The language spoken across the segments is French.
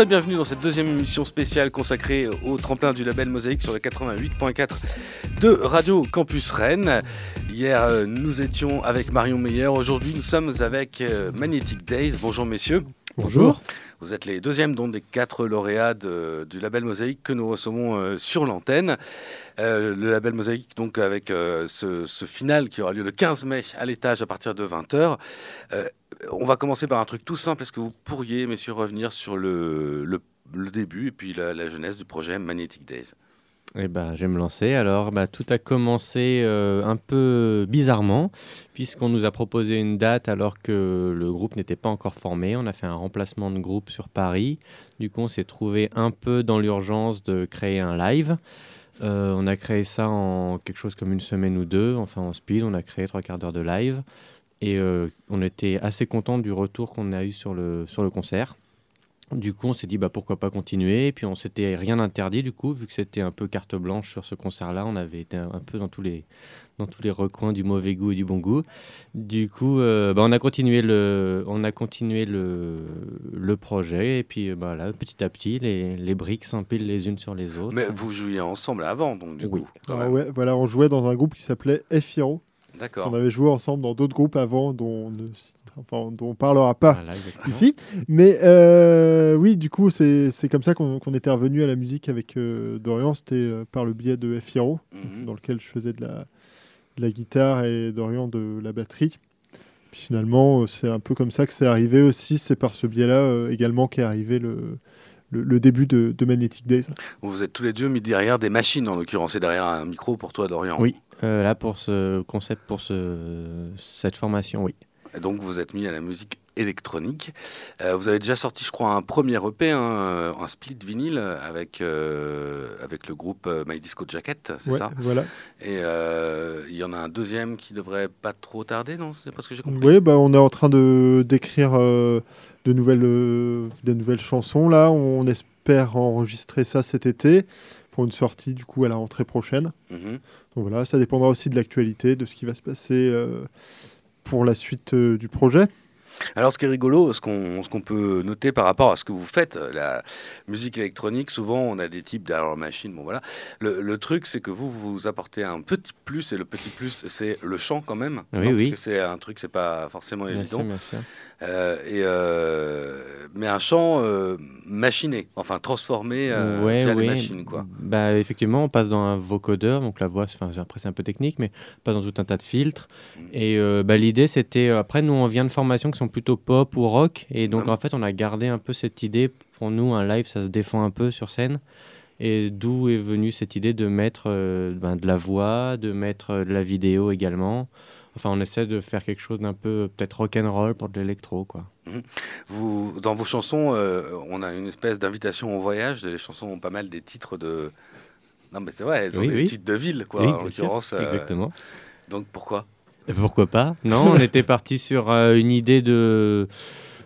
Et bienvenue dans cette deuxième émission spéciale consacrée au tremplin du label Mosaïque sur le 88.4 de Radio Campus Rennes. Hier, euh, nous étions avec Marion Meyer. Aujourd'hui, nous sommes avec euh, Magnetic Days. Bonjour messieurs. Bonjour. Vous êtes les deuxièmes donc des quatre lauréats du label Mosaïque que nous recevons euh, sur l'antenne. le label Mosaïque, donc avec ce, ce, final qui aura lieu le 15 mai à l'étage à partir de 20h on va commencer par un truc tout simple. Est-ce que vous pourriez, messieurs, revenir sur le, le, début et puis la, jeunesse du projet Magnetic Days? Eh ben, je vais me lancer. Alors, bah, tout a commencé euh, un peu bizarrement, puisqu'on nous a proposé une date alors que le groupe n'était pas encore formé. On a fait un remplacement de groupe sur Paris. Du coup, on s'est trouvé un peu dans l'urgence de créer un live. Euh, on a créé ça en quelque chose comme une semaine ou deux, enfin en speed. On a créé trois quarts d'heure de live. Et euh, on était assez content du retour qu'on a eu sur le, sur le concert. Du coup, on s'est dit bah, pourquoi pas continuer. Et puis, on s'était rien interdit, du coup, vu que c'était un peu carte blanche sur ce concert-là. On avait été un, peu dans tous, les, dans tous les recoins du mauvais goût et du bon goût. Du coup, euh, bah, on a continué le, on a continué le, le projet. Et puis, bah, là, petit à petit, les, les briques s'empilent les unes sur les autres. Mais vous jouiez ensemble avant, donc, du coup. Ah ouais, voilà, on jouait dans un groupe qui s'appelait F-Hero. On avait joué ensemble dans d'autres groupes avant dont, on ne parlera pas ici. Mais euh, oui, du coup, c'est comme ça qu'on était revenu à la musique avec euh, Dorian. C'était euh, par le biais de F-Hero, mhm. dans lequel je faisais de la, de la guitare et Dorian de la batterie. Puis finalement, c'est un peu comme ça que c'est arrivé aussi. C'est par ce biais-là également qu'est arrivé le, le, début de, de, Magnetic Days. Vous êtes tous les deux mis derrière des machines, en l'occurrence, et derrière un micro pour toi, Dorian. Oui, euh, là, pour ce concept, pour ce, cette formation, oui. Et donc, vous êtes mis à la musique électronique. Euh, vous avez déjà sorti, je crois, un premier EP, hein, euh, un split vinyle avec, avec le groupe My Disco Jacket, c'est ça? Voilà. Et il y en a un deuxième qui devrait pas trop tarder, non? C'est pas ce que j'ai compris Oui, bah, on est en train de d'écrire de nouvelles, des nouvelles chansons. Là, on espère enregistrer ça cet été pour une sortie du coup à la rentrée prochaine. Mhm. Donc voilà, ça dépendra aussi de l'actualité, de ce qui va se passer euh, pour la suite euh, du projet. Alors, ce qui est rigolo, ce qu'on peut noter par rapport à ce que vous faites, euh, la musique électronique, souvent on a des types d'error machine. Bon, voilà. Le, truc, c'est que vous, vous apportez un petit plus, et le petit plus, c'est le chant quand même. Oui, oui. Parce que c'est un truc, c'est pas forcément évident. Euh, et, euh, mais un chant euh, machiné, enfin transformé ouais, via les machines. Quoi. Bah, effectivement, on passe dans un vocodeur, donc la voix, après c'est un peu technique, mais on passe dans tout un tas de filtres. Mm. Et bah, l'idée c'était, après nous on vient de formations qui sont plutôt pop ou rock, et donc en fait on a gardé un peu cette idée, pour nous un live ça se défend un peu sur scène. Et d'où est venue cette idée de mettre ben, de la voix, de mettre de la vidéo également. Enfin, on essaie de faire quelque chose d'un peu peut-être rock and roll pour de l'électro, quoi. Mhm. Vous, dans vos chansons, euh, on a une espèce d'invitation au voyage. Les chansons ont pas mal des titres de. Non, mais c'est vrai, elles ont des titres de ville, quoi. en l'occurrence. Euh, exactement. Donc pourquoi? Pourquoi pas? Non, on était parti sur euh, une idée de.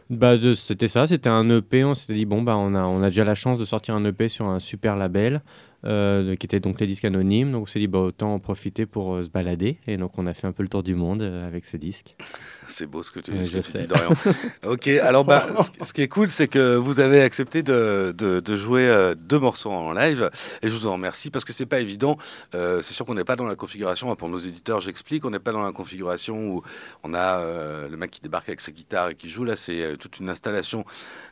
Bah de, c'était ça, c'était un EP. On s'était dit bon bah on a on a déjà la chance de sortir un EP sur un super label. Euh, qui était donc les disques anonymes. Donc on s'est dit, bah, autant en profiter pour euh, se balader. Et donc on a fait un peu le tour du monde euh, avec ces disques. C'est beau ce que tu, dis, Dorian. ok, alors bah, ce, qui est cool, c'est que vous avez accepté de, de, jouer deux morceaux en live. Et je vous en remercie parce que c'est pas évident. c'est sûr qu'on n'est pas dans la configuration, pour nos éditeurs, j'explique, on n'est pas dans la configuration où on a le mec qui débarque avec sa guitare et qui joue. Là, c'est toute une installation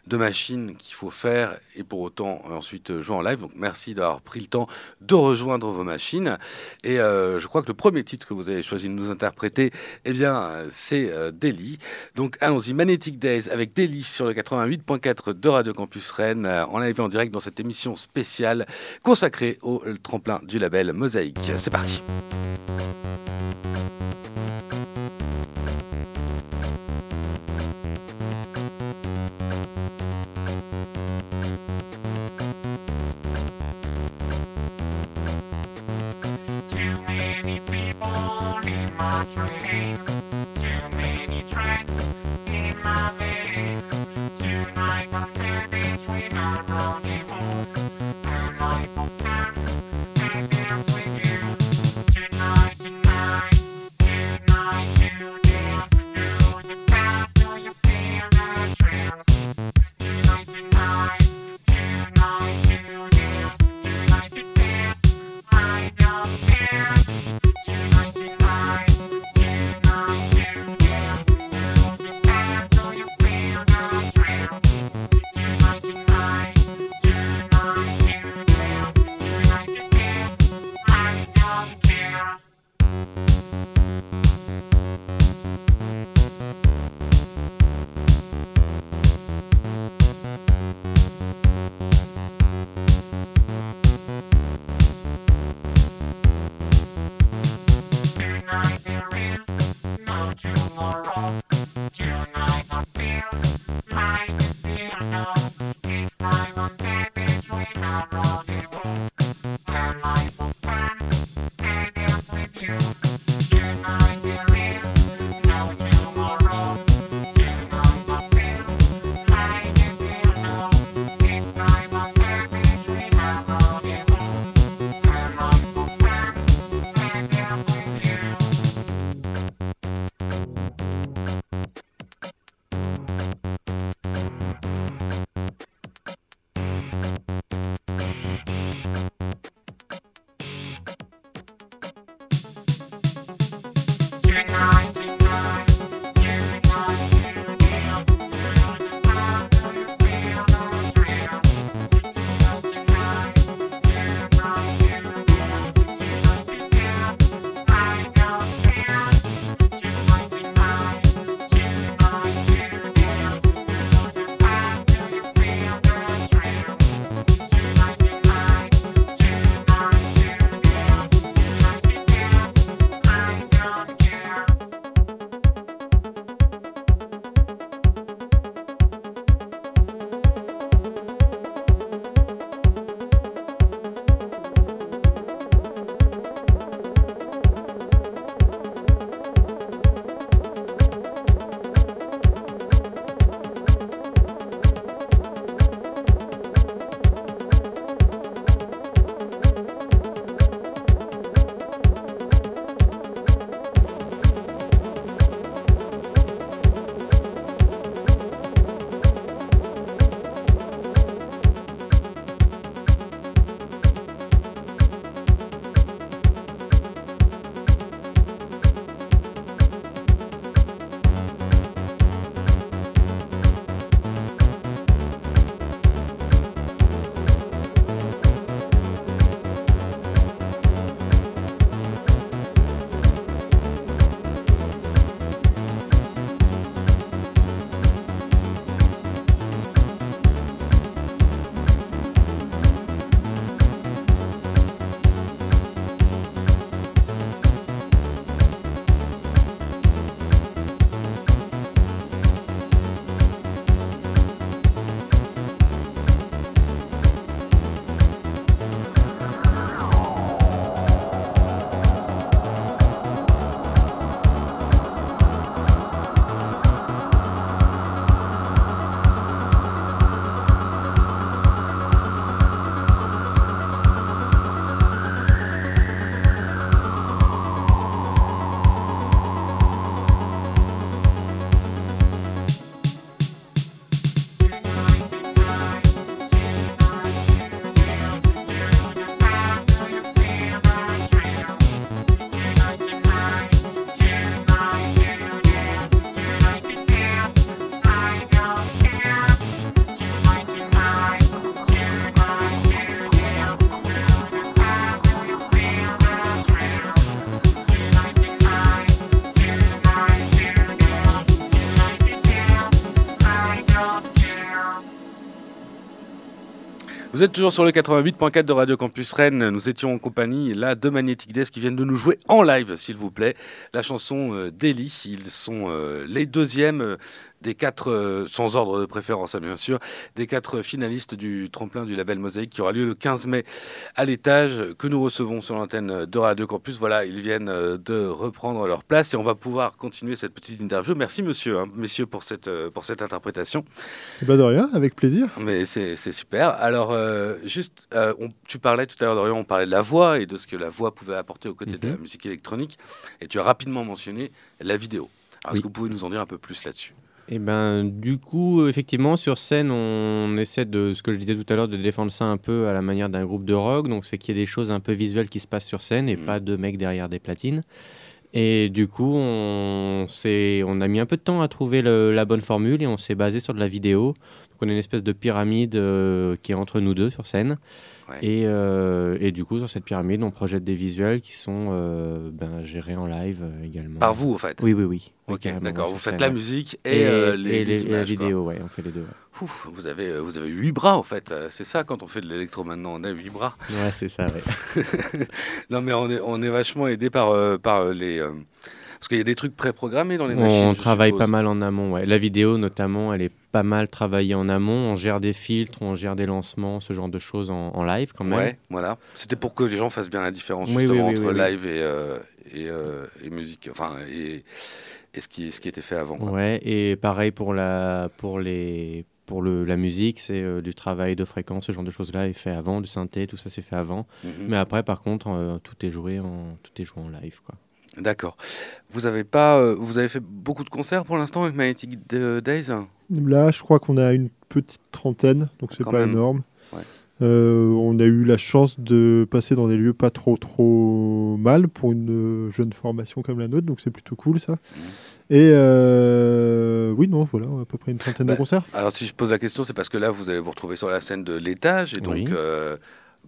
de machines qu'il faut faire et pour autant ensuite jouer en live. Donc merci d'avoir pris temps de rejoindre vos machines. Et euh, je crois que le premier titre que vous avez choisi de nous interpréter, eh bien, c'est euh, Delhi. Donc allons-y, Magnetic Days avec Delhi sur le 88.4 de Radio Campus Rennes, euh, en live en direct dans cette émission spéciale consacrée au tremplin du label Mosaïque. C'est parti. Bye. Don't take me to Vous êtes toujours sur le 88.4 de Radio Campus Rennes. Nous étions en compagnie là de Magnetic Desk qui viennent de nous jouer en live, s'il vous plaît, la chanson euh, Ils sont euh, les deuxièmes euh, des quatre, euh, sans ordre de préférence hein, bien sûr, des quatre finalistes du tremplin du label Mosaïque qui aura lieu le 15 mai à l'étage que nous recevons sur l'antenne de Radio Campus. Voilà, ils viennent euh, de reprendre leur place et on va pouvoir continuer cette petite interview. Merci monsieur, hein, messieurs pour cette, euh, pour cette interprétation. Ben de rien, avec plaisir. Mais c'est super. Alors juste, tu parlais tout à l'heure Dorian, on parlait de la voix et de ce que la voix pouvait apporter aux côtés de la mhm. musique électronique et tu as rapidement mentionné la vidéo. Est-ce que vous pouvez nous en dire un peu plus là-dessus? Et eh ben, du coup, effectivement, sur scène, on essaie de, ce que je disais tout à l'heure, de défendre ça un peu à la manière d'un groupe de rock. Donc, c'est qu'il y ait des choses un peu visuelles qui se passent sur scène et mmh. pas de mecs derrière des platines. Et du coup, on, on a mis un peu de temps à trouver la bonne formule et on s'est basé sur de la vidéo. Donc, on a une espèce de pyramide euh, qui est entre nous deux sur scène. Euh, et, du coup, sur cette pyramide, on projette des visuels qui sont euh, ben, gérés en live euh, également. Par vous, en fait Oui, oui, oui. Ok, d'accord. Vous faites la musique et, les, les, la vidéo, ouais, on fait les deux. vous avez vous avez huit bras en fait. C'est ça quand on fait de l'électro maintenant, on a huit bras. Ouais, c'est ça. Ouais. non, mais on est on est vachement aidé par par les parce qu'il y a des trucs préprogrammés dans les machines. On travaille pas mal en amont. Ouais. La vidéo, notamment, elle est pas mal travaillé en amont. On gère des filtres, on gère des lancements, ce genre de choses en, live quand même. Ouais, voilà. C'était pour que les gens fassent bien la différence justement entre live et, euh, euh, et, musique, enfin et, et, ce qui ce qui était fait avant. Ouais, et pareil pour la pour les pour le, la musique, c'est euh, du travail de fréquence, ce genre de choses-là est fait avant, du synthé, tout ça c'est fait avant. Mhm. Mais après, par contre, tout est joué en tout est joué en live, quoi. D'accord. Vous avez pas, vous avez fait beaucoup de concerts pour l'instant avec Magnetic Days? Là, je crois qu'on a une petite trentaine, donc c'est pas énorme. Euh, on a eu la chance de passer dans des lieux pas trop trop mal pour une jeune formation comme la nôtre, donc c'est plutôt cool ça. Mmh. Et euh, oui, non, voilà, à peu près une trentaine de bah, concerts. Alors si je pose la question, c'est parce que là, vous allez vous retrouver sur la scène de l'étage, et donc euh,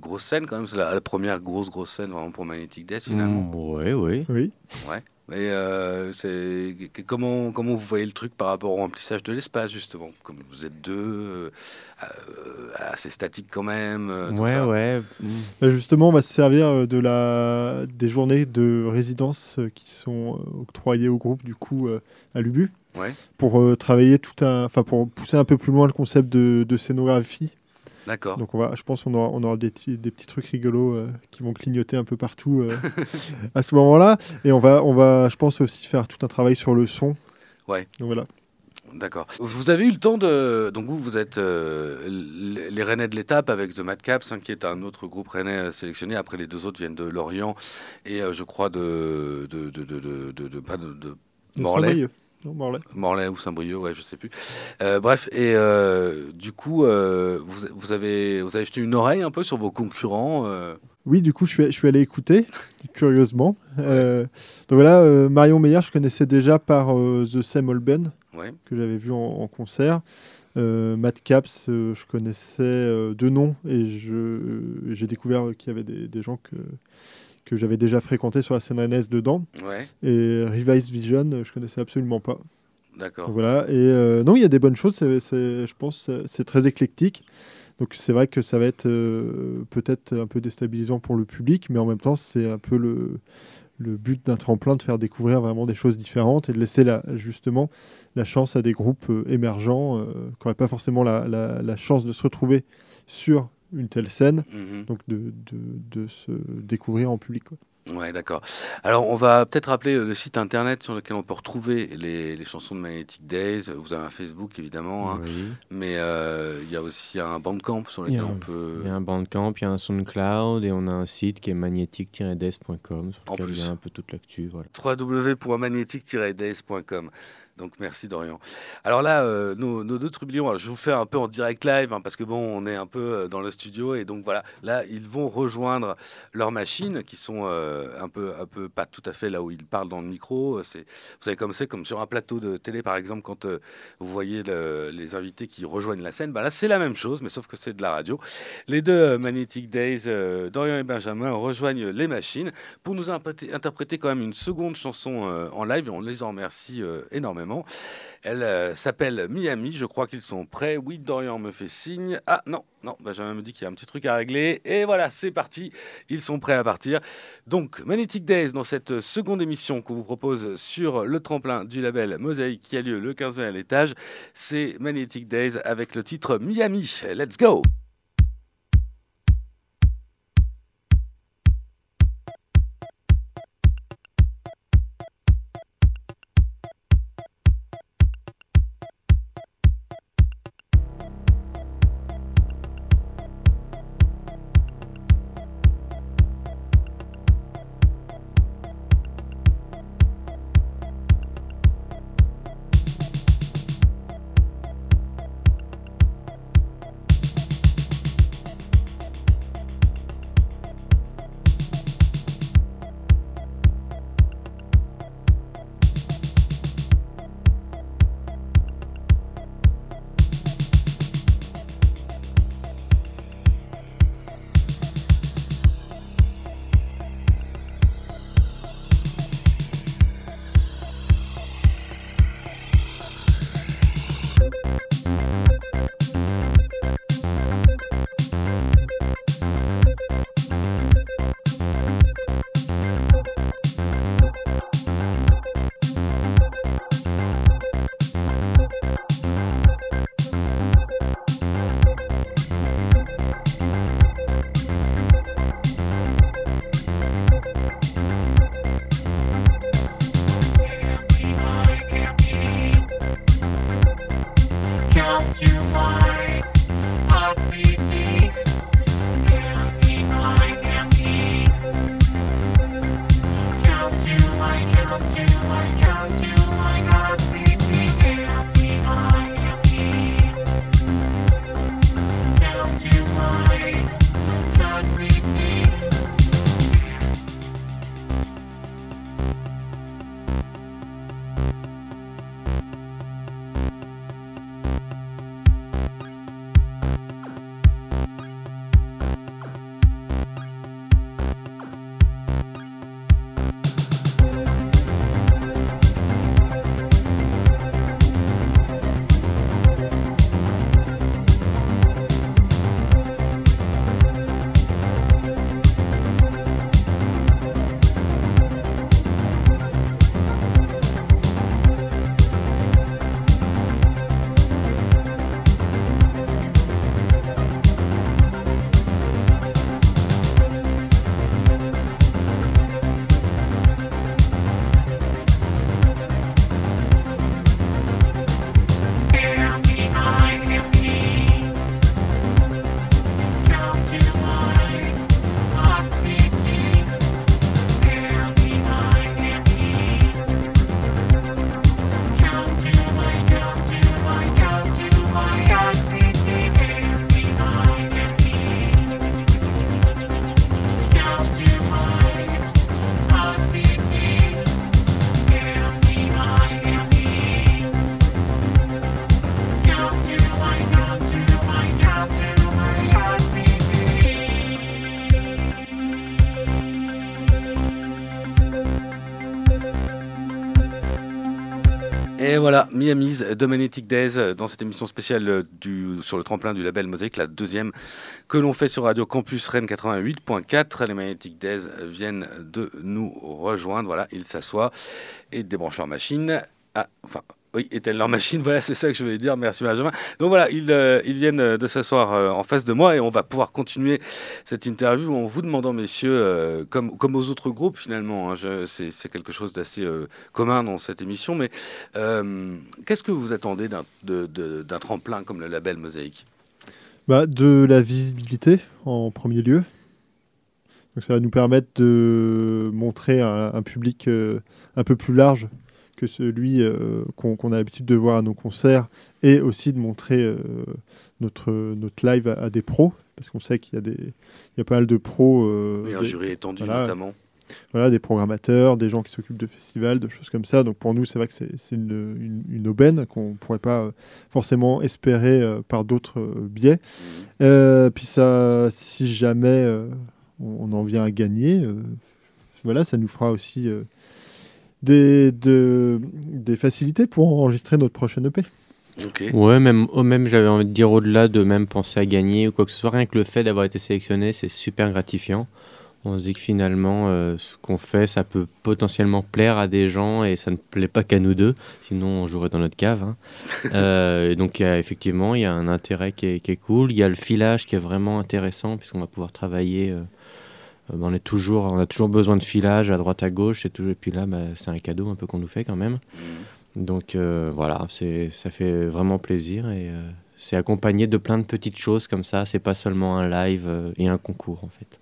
grosse scène quand même, c'est la, première grosse grosse scène vraiment pour Magnetic Death finalement. oui, oui. Oui. Ouais. Et euh, c'est comment comment vous voyez le truc par rapport au remplissage de l'espace justement? Comme vous êtes deux, euh, assez statique quand même. Euh, ouais, ouais. Bah, justement, on va se servir de la des journées de résidence qui sont octroyées au groupe du coup à l'UBU. Ouais. Pour travailler tout un, enfin pour pousser un peu plus loin le concept de, de scénographie D'accord. Donc on va, je pense qu'on aura, on aura des, des, petits trucs rigolos euh, qui vont clignoter un peu partout euh, à ce moment-là. Et on va, on va, je pense aussi faire tout un travail sur le son. Ouais. Donc voilà. D'accord. Vous avez eu le temps de. Donc, vous, vous êtes euh, les Rennais de l'étape avec The Madcaps, hein, qui est un autre groupe rennais sélectionné. Après, les deux autres viennent de Lorient et je crois de. de, de, de, de, de Morlaix. Morlaix. ou Saint-Brieuc, ouais, je sais plus. Euh, bref, et euh, du coup, euh, vous, vous, avez, vous avez jeté une oreille un peu sur vos concurrents Oui, du coup, je suis, je suis allé écouter, curieusement. donc voilà, Marion Meyer, je connaissais déjà par The Sam Olben, que j'avais vu en, concert. Matt Caps, je connaissais deux noms et j'ai découvert qu'il y avait des, des gens que que j'avais déjà fréquenté sur la scène rennaise dedans. Et Revised Vision, je connaissais absolument pas. D'accord. Voilà. Et euh, non, il y a des bonnes choses. C'est, je pense c'est très éclectique. Donc c'est vrai que ça va être euh, peut-être un peu déstabilisant pour le public, mais en même temps, c'est un peu le, le but d'un tremplin de faire découvrir vraiment des choses différentes et de laisser la, justement la chance à des groupes euh, émergents qui n'auraient pas forcément la, la, la, chance de se retrouver sur une telle scène, mhm. donc de, de, se découvrir en public. Quoi. Ouais, d'accord. Alors, on va peut-être rappeler le site internet sur lequel on peut retrouver les, les chansons de Magnetic Days. Vous avez un Facebook, évidemment, hein. mais euh, il y a aussi un Bandcamp sur lequel on peut. Il y a un Bandcamp, il y a un SoundCloud et on a un site qui est magnetic-days.com sur lequel il y a un peu toute l'actu. Voilà. www.magnetic-days.com. Donc merci Dorian. Alors là, euh, nos, deux trublions, je vous fais un peu en direct live hein, parce que bon, on est un peu euh, dans le studio et donc voilà, là ils vont rejoindre leurs machines qui sont euh, un peu, un peu pas tout à fait là où ils parlent dans le micro. Vous savez comme c'est, comme sur un plateau de télé par exemple quand vous voyez les invités qui rejoignent la scène, bah là c'est la même chose, mais sauf que c'est de la radio. Les deux Magnetic Days, Dorian et Benjamin rejoignent les machines pour nous interpréter quand même une seconde chanson en live et on les en remercie énormément. Elle euh, s'appelle Miami. Je crois qu'ils sont prêts. Oui, Dorian me fait signe. Ah non, non, Benjamin me dit qu'il y a un petit truc à régler. Et voilà, c'est parti. Ils sont prêts à partir. Donc, Magnetic Days dans cette seconde émission qu'on vous propose sur le tremplin du label Mosaïque qui a lieu le 15 mai à l'étage. C'est Magnetic Days avec le titre Miami. Let's go! Voilà, Miami's de Magnetic Days dans cette émission spéciale sur le tremplin du label Mosaïque, la deuxième que l'on fait sur Radio Campus Rennes 88.4. Les Magnetic Days viennent de nous rejoindre. Voilà, ils s'assoient et débranchent leur machine. Ah, enfin, oui, éteignent leur machine, voilà, c'est ça que je voulais dire. Merci Benjamin. Donc voilà, ils, euh, ils viennent euh, de s'asseoir euh, en face de moi et on va pouvoir continuer cette interview en vous demandant, messieurs, comme, comme aux autres groupes finalement, hein, c'est quelque chose d'assez commun dans cette émission, mais qu'est-ce que vous attendez d'un tremplin comme le label Mosaïque? Bah, De la visibilité en premier lieu. Donc ça va nous permettre de montrer un, un public un peu plus large que celui euh, qu'on a l'habitude de voir à nos concerts et aussi de montrer euh, notre, notre live à, des pros, parce qu'on sait qu'il y, a des, il y a pas mal de pros. Euh, un jury étendu notamment. Voilà, des programmateurs, des gens qui s'occupent de festivals, de choses comme ça. Donc pour nous, c'est vrai que c'est une, une, aubaine qu'on ne pourrait pas forcément espérer par d'autres biais. Mmh. puis ça, si jamais on, en vient à gagner, voilà, ça nous fera aussi des, des facilités pour enregistrer notre prochaine EP. Ouais, même, oh, même j'avais envie de dire au-delà de même penser à gagner ou quoi que ce soit, rien que le fait d'avoir été sélectionné, c'est super gratifiant. On se dit que finalement, euh, ce qu'on fait, ça peut potentiellement plaire à des gens et ça ne plaît pas qu'à nous deux, sinon on jouerait dans notre cave. Hein. Euh, donc effectivement, il y a un intérêt qui est, qui est, cool. Il y a le filage qui est vraiment intéressant puisqu'on va pouvoir travailler. Euh, on, est toujours, on a toujours besoin de filage à droite à gauche et, tout, et puis là bah, c'est un cadeau un peu qu'on nous fait quand même. Mmh. Donc euh, voilà, ça fait vraiment plaisir et euh, c'est accompagné de plein de petites choses comme ça. C'est pas seulement un live et un concours en fait.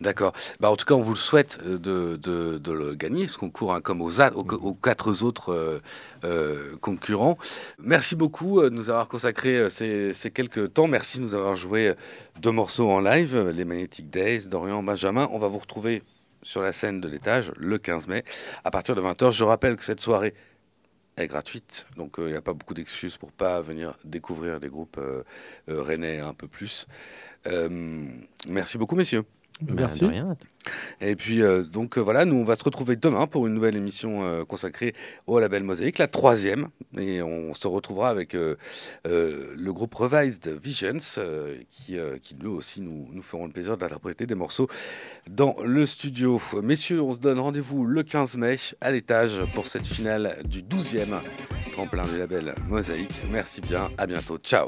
D'accord. Bah, en tout cas, on vous le souhaite euh, de, le gagner, ce concours, hein, comme aux, quatre autres euh, euh, concurrents. Merci beaucoup de nous avoir consacré ces, quelques temps. Merci de nous avoir joué deux morceaux en live, les Magnetic Days d'Orient Benjamin. On va vous retrouver sur la scène de l'étage le 15 mai à partir de 20h. Je rappelle que cette soirée est gratuite, donc il n'y a pas beaucoup d'excuses pour pas venir découvrir les groupes rennais un peu plus. merci beaucoup, messieurs. Bah, Merci. Et puis, euh, donc euh, voilà, nous, on va se retrouver demain pour une nouvelle émission euh, consacrée au label Mosaïque, la troisième. Et on se retrouvera avec le groupe Revised Visions, qui, qui nous aussi nous, nous feront le plaisir d'interpréter des morceaux dans le studio. Messieurs, on se donne rendez-vous le 15 mai à l'étage pour cette finale du 12e tremplin du label Mosaïque. Merci bien, à bientôt. Ciao.